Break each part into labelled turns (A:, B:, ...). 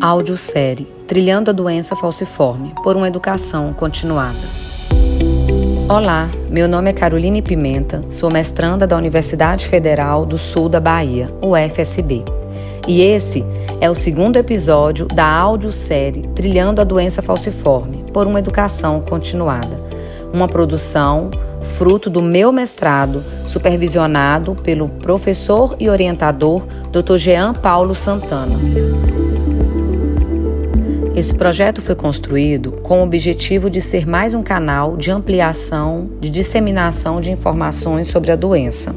A: Audiosérie Trilhando a Doença Falciforme por uma Educação Continuada. Olá, meu nome é Caroline Pimenta, sou mestranda da Universidade Federal do Sul da Bahia, UFSB. E esse é o segundo episódio da audiosérie Trilhando a Doença Falciforme por uma Educação Continuada, uma produção fruto do meu mestrado, supervisionado pelo professor e orientador Dr. Jean Paulo Santana. Esse projeto foi construído com o objetivo de ser mais um canal de ampliação, de disseminação de informações sobre a doença.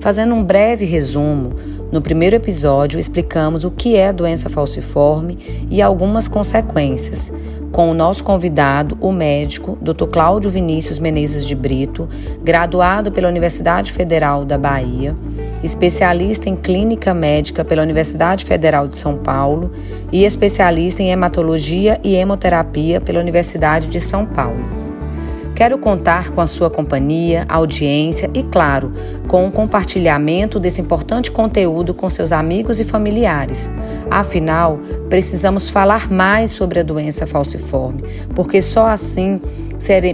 A: Fazendo um breve resumo, no primeiro episódio explicamos o que é doença falciforme e algumas consequências, com o nosso convidado, o médico Dr. Cláudio Vinícius Menezes de Brito, graduado pela Universidade Federal da Bahia especialista em clínica médica pela Universidade Federal de São Paulo e especialista em hematologia e hemoterapia pela Universidade de São Paulo. Quero contar com a sua companhia, audiência e, claro, com o compartilhamento desse importante conteúdo com seus amigos e familiares. Afinal, precisamos falar mais sobre a doença falciforme, porque só assim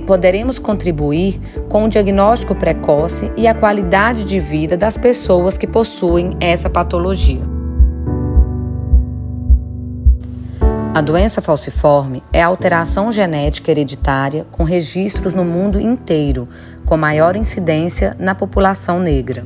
A: poderemos contribuir com o diagnóstico precoce e a qualidade de vida das pessoas que possuem essa patologia. A doença falciforme é a alteração genética hereditária com registros no mundo inteiro, com maior incidência na população negra.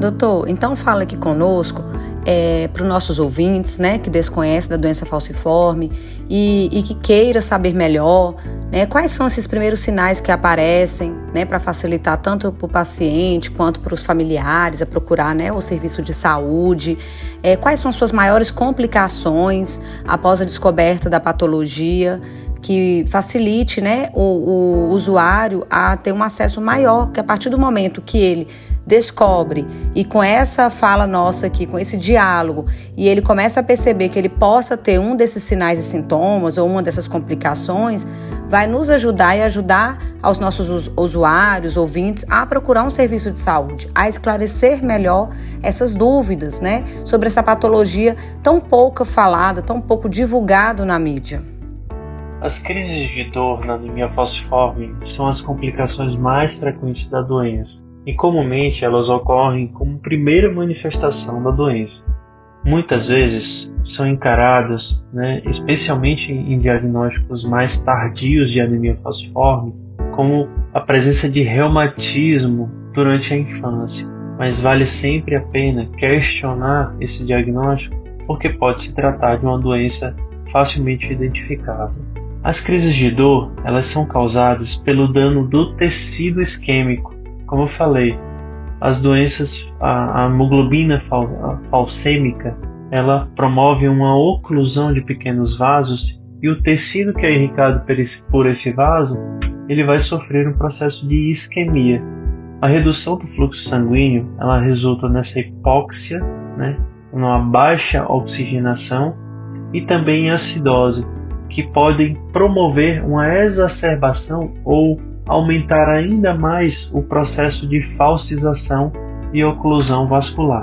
A: Doutor, então fala aqui conosco é, para os nossos ouvintes, né, que desconhecem da doença falciforme e, e que queira saber melhor, né, quais são esses primeiros sinais que aparecem, né, para facilitar tanto para o paciente quanto para os familiares a procurar, né, o serviço de saúde, é, quais são suas maiores complicações após a descoberta da patologia que facilite né, o, o usuário a ter um acesso maior, que a partir do momento que ele descobre e com essa fala nossa aqui, com esse diálogo, e ele começa a perceber que ele possa ter um desses sinais e sintomas ou uma dessas complicações, vai nos ajudar e ajudar aos nossos usuários, ouvintes, a procurar um serviço de saúde, a esclarecer melhor essas dúvidas, né, sobre essa patologia tão pouco falada, tão pouco divulgado na mídia.
B: As crises de dor na anemia falciforme são as complicações mais frequentes da doença e comumente elas ocorrem como primeira manifestação da doença. Muitas vezes são encaradas, né, especialmente em diagnósticos mais tardios de anemia falciforme, como a presença de reumatismo durante a infância. Mas vale sempre a pena questionar esse diagnóstico porque pode se tratar de uma doença facilmente identificável. As crises de dor, elas são causadas pelo dano do tecido isquêmico como eu falei, as doenças, a, a hemoglobina fal, a falcêmica, ela promove uma oclusão de pequenos vasos e o tecido que é irrigado por esse, por esse vaso, ele vai sofrer um processo de isquemia. A redução do fluxo sanguíneo, ela resulta nessa hipóxia, né, numa baixa oxigenação e também em acidose, que podem promover uma exacerbação ou aumentar ainda mais o processo de falsização e oclusão vascular.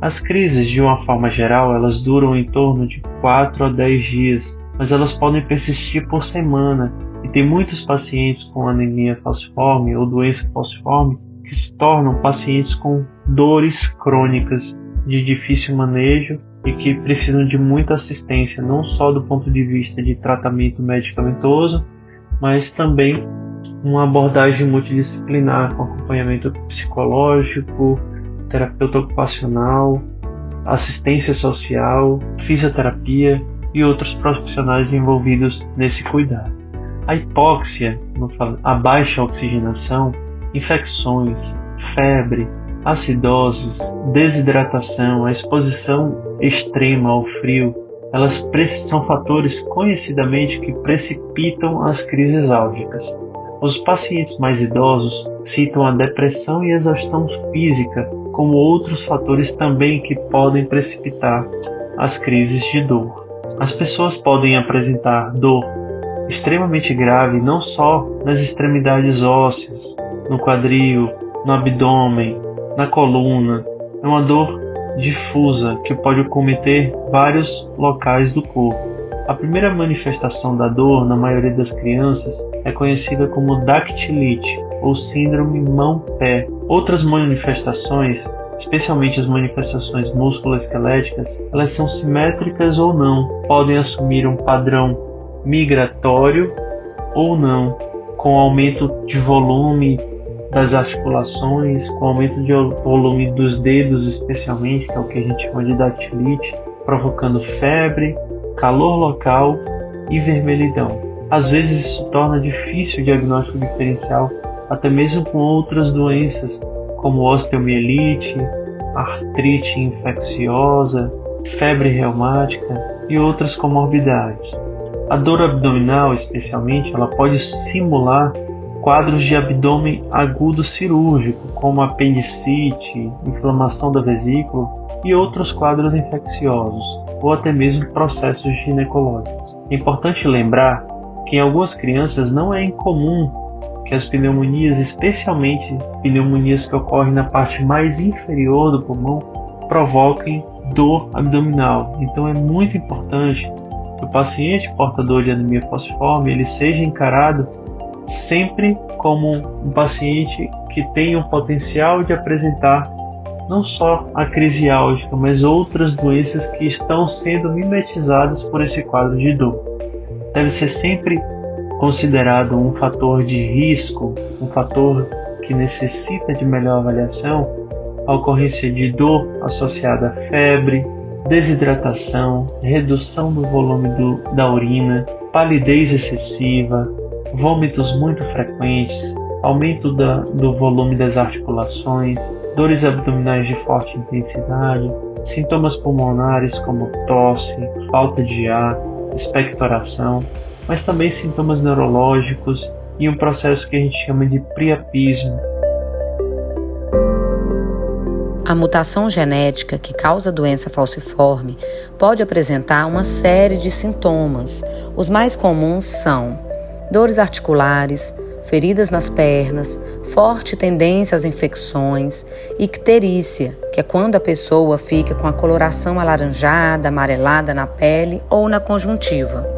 B: As crises, de uma forma geral, elas duram em torno de 4 a 10 dias, mas elas podem persistir por semana e tem muitos pacientes com anemia falciforme ou doença falciforme que se tornam pacientes com dores crônicas de difícil manejo e que precisam de muita assistência, não só do ponto de vista de tratamento medicamentoso, mas também uma abordagem multidisciplinar com acompanhamento psicológico, terapeuta ocupacional, assistência social, fisioterapia e outros profissionais envolvidos nesse cuidado. A hipóxia, a baixa oxigenação, infecções, febre, acidoses, desidratação, a exposição extrema ao frio, elas são fatores conhecidamente que precipitam as crises álgicas. Os pacientes mais idosos citam a depressão e exaustão física como outros fatores também que podem precipitar as crises de dor. As pessoas podem apresentar dor extremamente grave não só nas extremidades ósseas, no quadril, no abdômen, na coluna. É uma dor difusa que pode cometer vários locais do corpo. A primeira manifestação da dor na maioria das crianças é conhecida como dactilite ou síndrome mão-pé. Outras manifestações, especialmente as manifestações musculoesqueléticas, elas são simétricas ou não, podem assumir um padrão migratório ou não, com aumento de volume das articulações, com aumento de volume dos dedos, especialmente, que é o que a gente chama de dactilite, provocando febre, calor local e vermelhidão. Às vezes isso torna difícil o diagnóstico diferencial, até mesmo com outras doenças, como osteomielite, artrite infecciosa, febre reumática e outras comorbidades. A dor abdominal, especialmente, ela pode simular quadros de abdômen agudo cirúrgico, como apendicite, inflamação da vesícula e outros quadros infecciosos, ou até mesmo processos ginecológicos. É importante lembrar que em algumas crianças não é incomum que as pneumonias, especialmente pneumonias que ocorrem na parte mais inferior do pulmão, provoquem dor abdominal. Então é muito importante que o paciente portador de anemia falciforme ele seja encarado sempre como um paciente que tem o potencial de apresentar não só a crise álgica, mas outras doenças que estão sendo mimetizadas por esse quadro de dor. Deve ser sempre considerado um fator de risco, um fator que necessita de melhor avaliação, a ocorrência de dor associada a febre, desidratação, redução do volume do, da urina, palidez excessiva, vômitos muito frequentes, aumento da, do volume das articulações, dores abdominais de forte intensidade, sintomas pulmonares como tosse, falta de ar, expectoração, mas também sintomas neurológicos e um processo que a gente chama de priapismo.
A: A mutação genética que causa a doença falciforme pode apresentar uma série de sintomas. Os mais comuns são dores articulares, feridas nas pernas, forte tendência às infecções, icterícia, que é quando a pessoa fica com a coloração alaranjada, amarelada na pele ou na conjuntiva.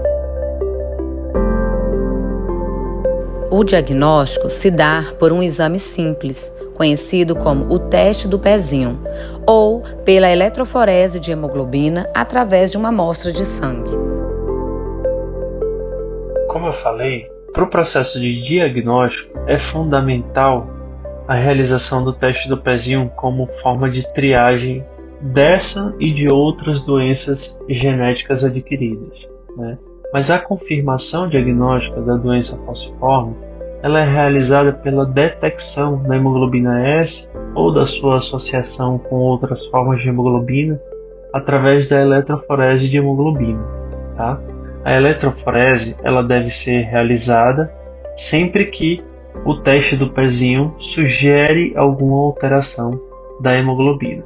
A: O diagnóstico se dá por um exame simples, conhecido como o teste do pezinho, ou pela eletroforese de hemoglobina através de uma amostra de sangue.
B: Falei, para o processo de diagnóstico, é fundamental a realização do teste do pezinho como forma de triagem dessa e de outras doenças genéticas adquiridas. Né? Mas a confirmação diagnóstica da doença falciforme ela é realizada pela detecção da hemoglobina S ou da sua associação com outras formas de hemoglobina através da eletroforese de hemoglobina. Tá? A eletroforese ela deve ser realizada sempre que o teste do pezinho sugere alguma alteração da hemoglobina.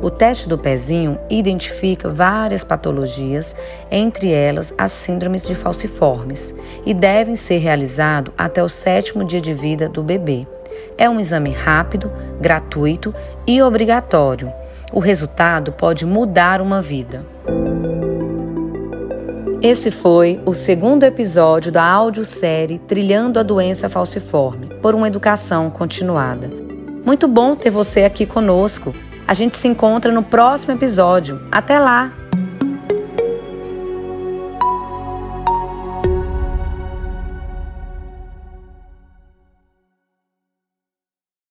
A: O teste do pezinho identifica várias patologias, entre elas as síndromes de falciformes, e devem ser realizado até o sétimo dia de vida do bebê. É um exame rápido, gratuito e obrigatório. O resultado pode mudar uma vida. Esse foi o segundo episódio da audiosérie Trilhando a Doença Falciforme, por uma educação continuada. Muito bom ter você aqui conosco. A gente se encontra no próximo episódio. Até lá!